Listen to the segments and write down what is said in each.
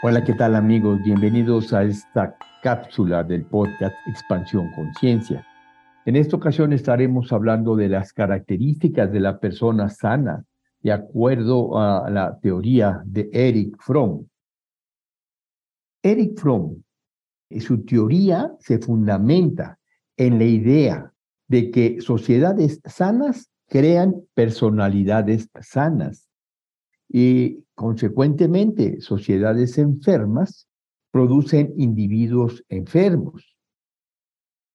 Hola, ¿qué tal amigos? Bienvenidos a esta cápsula del podcast Expansión Conciencia. En esta ocasión estaremos hablando de las características de la persona sana, de acuerdo a la teoría de Eric Fromm. Eric Fromm, su teoría se fundamenta en la idea de que sociedades sanas crean personalidades sanas y consecuentemente sociedades enfermas producen individuos enfermos.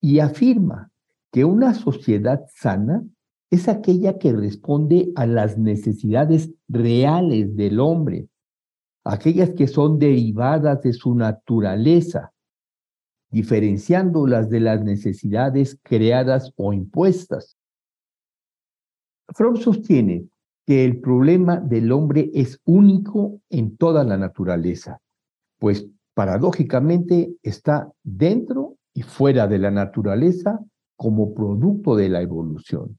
Y afirma que una sociedad sana es aquella que responde a las necesidades reales del hombre, aquellas que son derivadas de su naturaleza, diferenciándolas de las necesidades creadas o impuestas. Fromm sostiene que el problema del hombre es único en toda la naturaleza, pues paradójicamente está dentro y fuera de la naturaleza como producto de la evolución,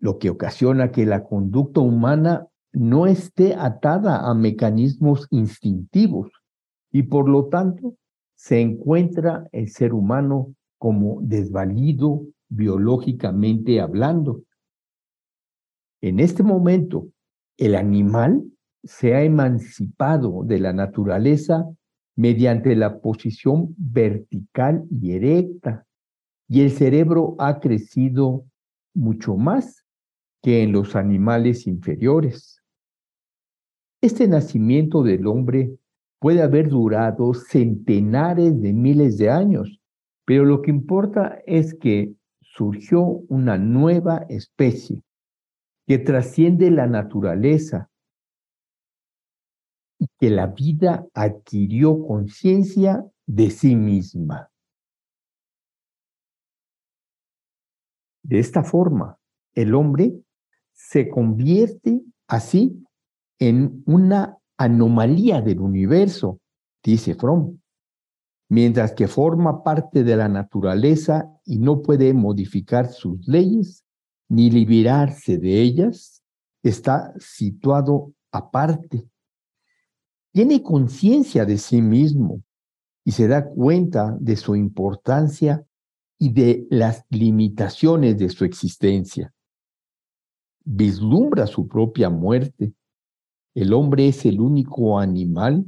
lo que ocasiona que la conducta humana no esté atada a mecanismos instintivos y por lo tanto se encuentra el ser humano como desvalido biológicamente hablando en este momento, el animal se ha emancipado de la naturaleza mediante la posición vertical y erecta, y el cerebro ha crecido mucho más que en los animales inferiores. Este nacimiento del hombre puede haber durado centenares de miles de años, pero lo que importa es que surgió una nueva especie que trasciende la naturaleza y que la vida adquirió conciencia de sí misma. De esta forma, el hombre se convierte así en una anomalía del universo, dice Fromm, mientras que forma parte de la naturaleza y no puede modificar sus leyes, ni liberarse de ellas, está situado aparte. Tiene conciencia de sí mismo y se da cuenta de su importancia y de las limitaciones de su existencia. Vislumbra su propia muerte. El hombre es el único animal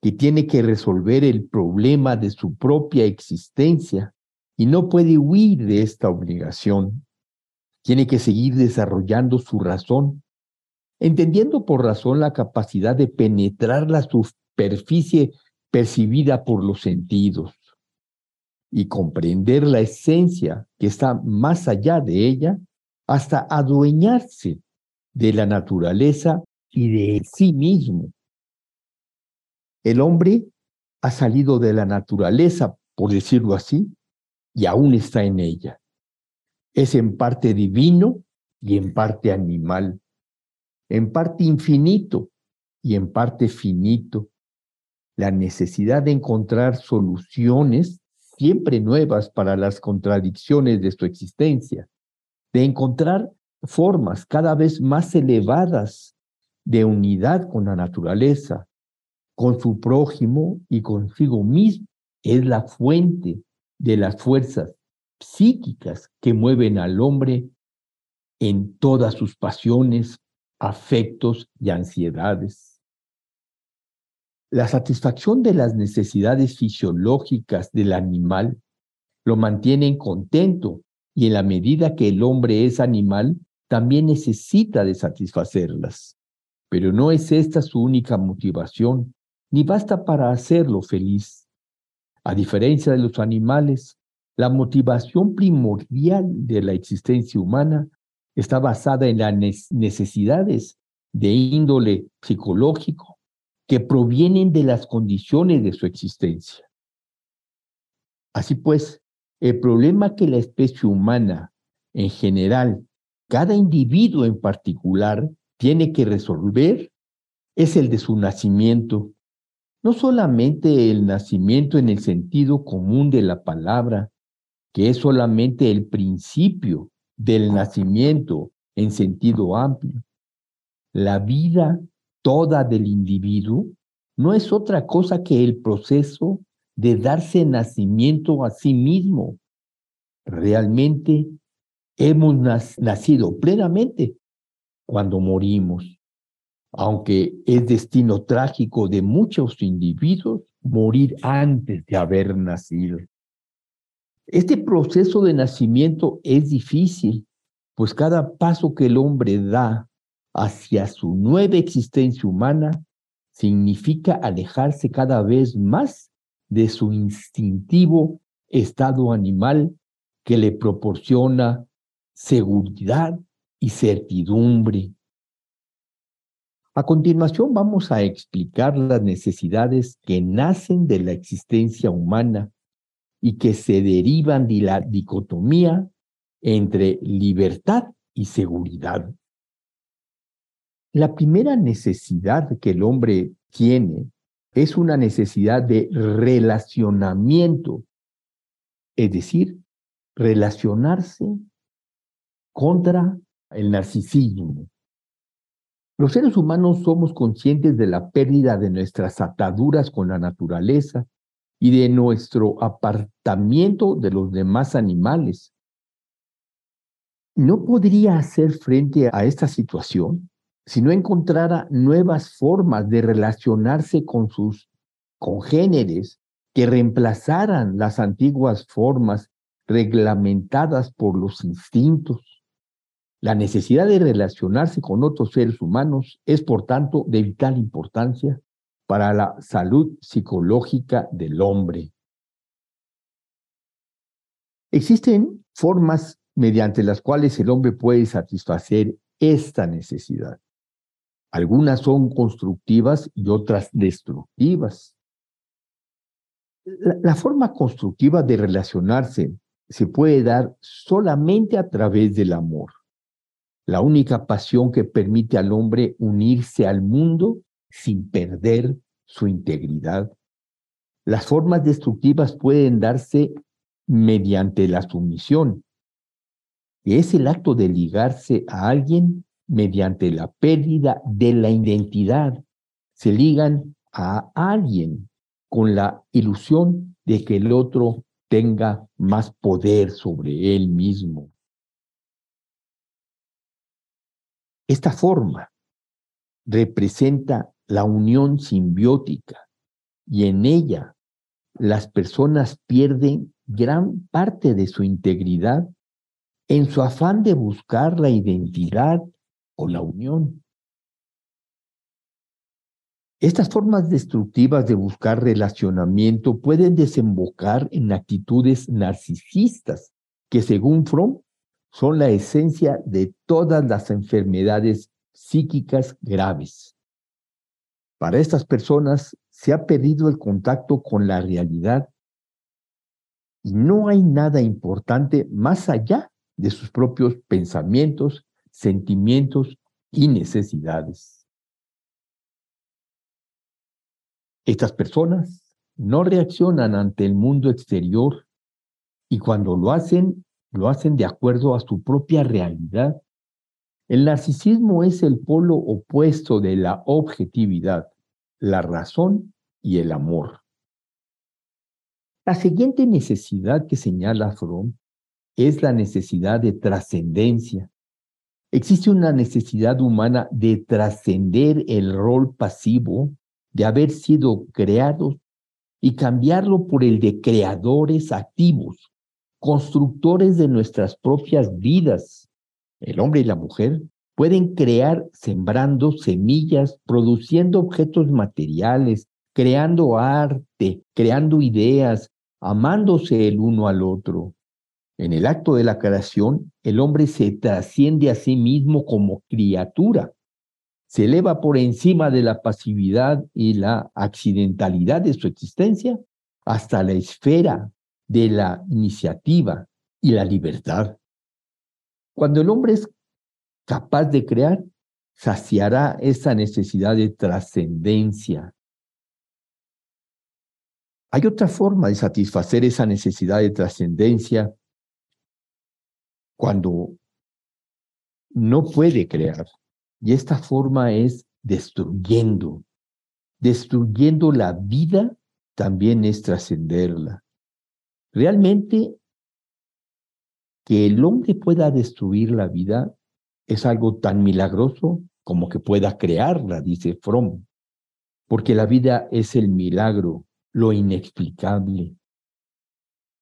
que tiene que resolver el problema de su propia existencia y no puede huir de esta obligación tiene que seguir desarrollando su razón, entendiendo por razón la capacidad de penetrar la superficie percibida por los sentidos y comprender la esencia que está más allá de ella hasta adueñarse de la naturaleza y de sí mismo. El hombre ha salido de la naturaleza, por decirlo así, y aún está en ella es en parte divino y en parte animal, en parte infinito y en parte finito. La necesidad de encontrar soluciones siempre nuevas para las contradicciones de su existencia, de encontrar formas cada vez más elevadas de unidad con la naturaleza, con su prójimo y consigo mismo, es la fuente de las fuerzas psíquicas que mueven al hombre en todas sus pasiones, afectos y ansiedades. La satisfacción de las necesidades fisiológicas del animal lo mantiene contento y en la medida que el hombre es animal, también necesita de satisfacerlas. Pero no es esta su única motivación, ni basta para hacerlo feliz. A diferencia de los animales, la motivación primordial de la existencia humana está basada en las necesidades de índole psicológico que provienen de las condiciones de su existencia. Así pues, el problema que la especie humana en general, cada individuo en particular, tiene que resolver es el de su nacimiento. No solamente el nacimiento en el sentido común de la palabra, que es solamente el principio del nacimiento en sentido amplio. La vida toda del individuo no es otra cosa que el proceso de darse nacimiento a sí mismo. Realmente hemos nacido plenamente cuando morimos, aunque es destino trágico de muchos individuos morir antes de haber nacido. Este proceso de nacimiento es difícil, pues cada paso que el hombre da hacia su nueva existencia humana significa alejarse cada vez más de su instintivo estado animal que le proporciona seguridad y certidumbre. A continuación vamos a explicar las necesidades que nacen de la existencia humana y que se derivan de la dicotomía entre libertad y seguridad. La primera necesidad que el hombre tiene es una necesidad de relacionamiento, es decir, relacionarse contra el narcisismo. Los seres humanos somos conscientes de la pérdida de nuestras ataduras con la naturaleza y de nuestro apartamiento de los demás animales. ¿No podría hacer frente a esta situación si no encontrara nuevas formas de relacionarse con sus congéneres que reemplazaran las antiguas formas reglamentadas por los instintos. La necesidad de relacionarse con otros seres humanos es, por tanto, de vital importancia para la salud psicológica del hombre. Existen formas mediante las cuales el hombre puede satisfacer esta necesidad. Algunas son constructivas y otras destructivas. La, forma constructiva de relacionarse se puede dar solamente a través del amor, la única pasión que permite al hombre unirse al mundo sin perder su integridad. Las formas destructivas pueden darse mediante la sumisión, es el acto de ligarse a alguien mediante la pérdida de la identidad. Se ligan a alguien con la ilusión de que el otro tenga más poder sobre él mismo. Esta forma representa la unión simbiótica y en ella las personas pierden gran parte de su integridad en su afán de buscar la identidad o la unión. Estas formas destructivas de buscar relacionamiento pueden desembocar en actitudes narcisistas que según Fromm son la esencia de todas las enfermedades psíquicas graves. Para estas personas se ha perdido el contacto con la realidad y no hay nada importante más allá de sus propios pensamientos sentimientos y necesidades. Estas personas no reaccionan ante el mundo exterior y cuando lo hacen, lo hacen de acuerdo a su propia realidad. El narcisismo es el polo opuesto de la objetividad, la razón y el amor. La siguiente necesidad que señala Fromm es la necesidad de trascendencia, Existe una necesidad humana de trascender el rol pasivo de haber sido creados y cambiarlo por el de creadores activos, constructores de nuestras propias vidas. El hombre y la mujer pueden crear sembrando semillas, produciendo objetos materiales, creando arte, creando ideas, amándose el uno al otro. En el acto de la creación, el hombre se trasciende a sí mismo como criatura, se eleva por encima de la pasividad y la accidentalidad de su existencia hasta la esfera de la iniciativa y la libertad. Cuando el hombre es capaz de crear, saciará esa necesidad de trascendencia. Hay otra forma de satisfacer esa necesidad de trascendencia cuando no puede crear. Y esta forma es destruyendo. destruyendo la vida también es trascenderla. Realmente, que el hombre pueda destruir la vida es algo tan milagroso como que pueda crearla, dice Fromm, porque la vida es el milagro, lo inexplicable.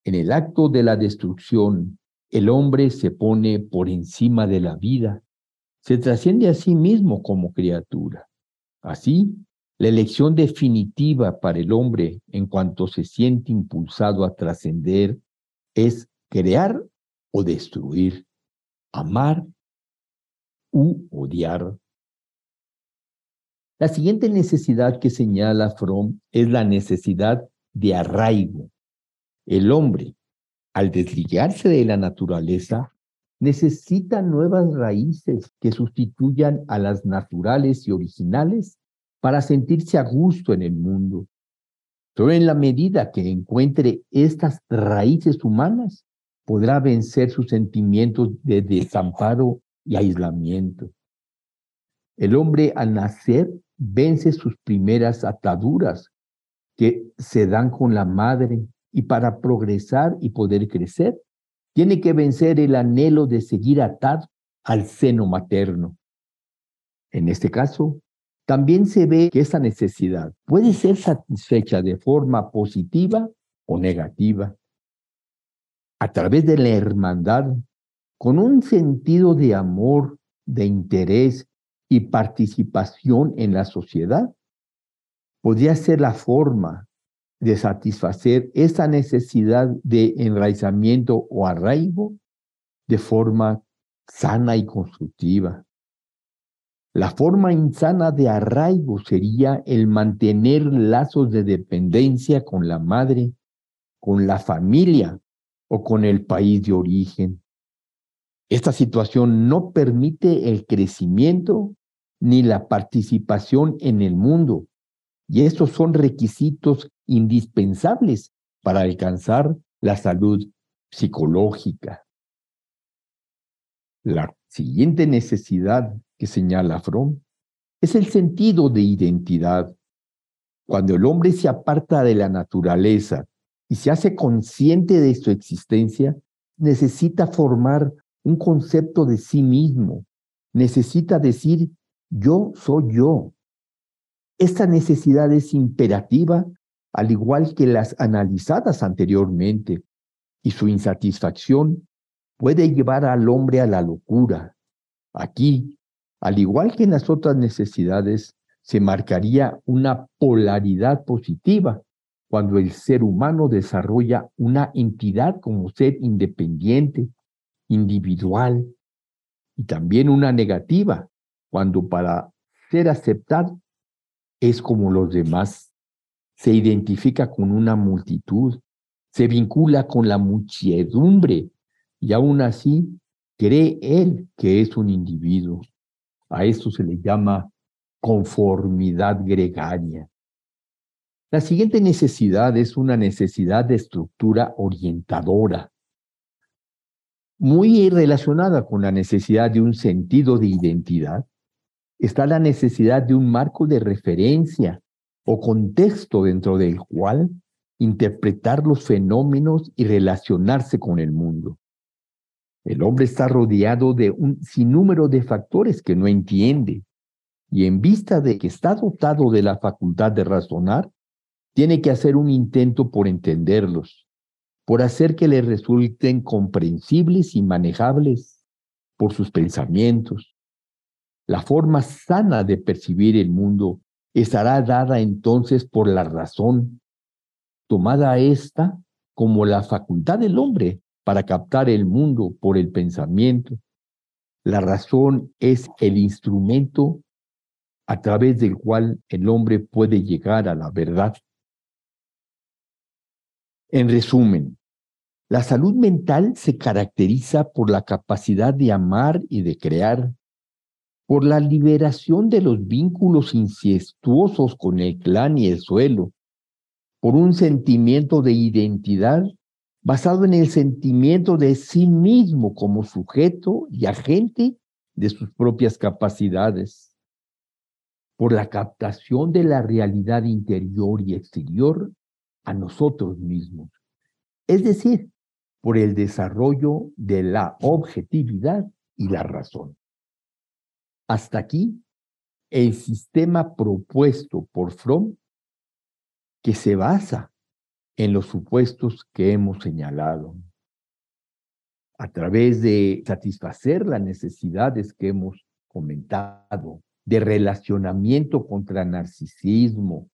En el acto de la destrucción, el hombre se pone por encima de la vida, se trasciende a sí mismo como criatura. Así, la elección definitiva para el hombre en cuanto se siente impulsado a trascender es crear o destruir, amar u odiar. La siguiente necesidad que señala Fromm es la necesidad de arraigo. El hombre, al desligarse de la naturaleza, necesita nuevas raíces que sustituyan a las naturales y originales para sentirse a gusto en el mundo. Pero en la medida que encuentre estas raíces humanas, podrá vencer sus sentimientos de desamparo y aislamiento. El hombre al nacer vence sus primeras ataduras que se dan con la madre y para progresar y poder crecer, tiene que vencer el anhelo de seguir atado al seno materno. En este caso, también se ve que esa necesidad puede ser satisfecha de forma positiva o negativa. A través de la hermandad, con un sentido de amor, de interés y participación en la sociedad, podría ser la forma de satisfacer esa necesidad de enraizamiento o arraigo de forma sana y constructiva. La forma insana de arraigo sería el mantener lazos de dependencia con la madre, con la familia o con el país de origen. Esta situación no permite el crecimiento ni la participación en el mundo, y estos son requisitos indispensables para alcanzar la salud psicológica. La siguiente necesidad que señala Fromm es el sentido de identidad. Cuando el hombre se aparta de la naturaleza y se hace consciente de su existencia, necesita formar un concepto de sí mismo, necesita decir yo soy yo. Esta necesidad es imperativa, al igual que las analizadas anteriormente, y su insatisfacción puede llevar al hombre a la locura. Aquí, al igual que en las otras necesidades, se marcaría una polaridad positiva cuando el ser humano desarrolla una entidad como ser independiente, individual, y también una negativa cuando para ser aceptado es como los demás, se identifica con una multitud, se vincula con la muchedumbre y aún así cree él que es un individuo. A esto se le llama conformidad gregaria. La siguiente necesidad es una necesidad de estructura orientadora, muy relacionada con la necesidad de un sentido de identidad. Está la necesidad de un marco de referencia o contexto dentro del cual interpretar los fenómenos y relacionarse con el mundo. El hombre está rodeado de un sinnúmero de factores que no entiende y en vista de que está dotado de la facultad de razonar, tiene que hacer un intento por entenderlos, por hacer que le resulten comprensibles y manejables por sus pensamientos. La forma sana de percibir el mundo estará dada entonces por la razón, tomada esta como la facultad del hombre para captar el mundo por el pensamiento. La razón es el instrumento a través del cual el hombre puede llegar a la verdad. En resumen, la salud mental se caracteriza por la capacidad de amar y de crear, por la liberación de los vínculos incestuosos con el clan y el suelo, por un sentimiento de identidad basado en el sentimiento de sí mismo como sujeto y agente de sus propias capacidades. por la captación de la realidad interior y exterior a nosotros mismos. Es decir, por el desarrollo de la objetividad y la razón. Hasta aquí, el sistema propuesto por Fromm, que se basa en los supuestos que hemos señalado. A través de satisfacer las necesidades que hemos comentado, de relacionamiento contra narcisismo,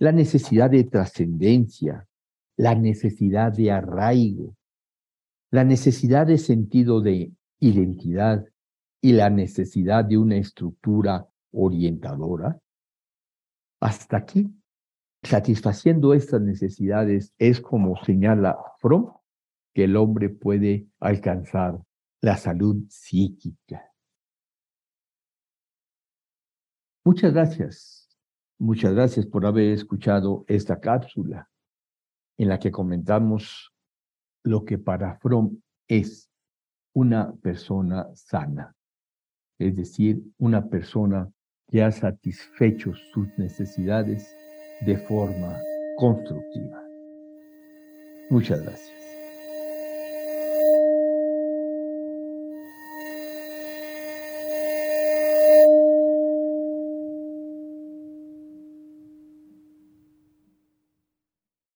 la necesidad de trascendencia, la necesidad de arraigo, la necesidad de sentido de identidad y la necesidad de una estructura orientadora. Hasta aquí, satisfaciendo estas necesidades es como señala Fromm que el hombre puede alcanzar la salud psíquica. Muchas gracias. Muchas gracias por haber escuchado esta cápsula en la que comentamos lo que para Fromm es una persona sana, es decir, una persona que ha satisfecho sus necesidades de forma constructiva. Muchas gracias.